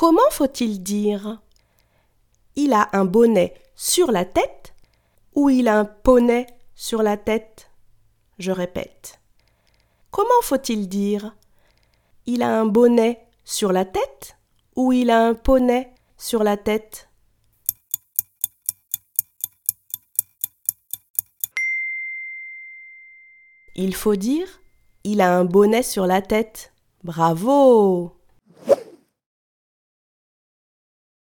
Comment faut-il dire? Il a un bonnet sur la tête ou il a un poney sur la tête? Je répète. Comment faut-il dire? Il a un bonnet sur la tête ou il a un poney sur la tête? Il faut dire Il a un bonnet sur la tête. Bravo!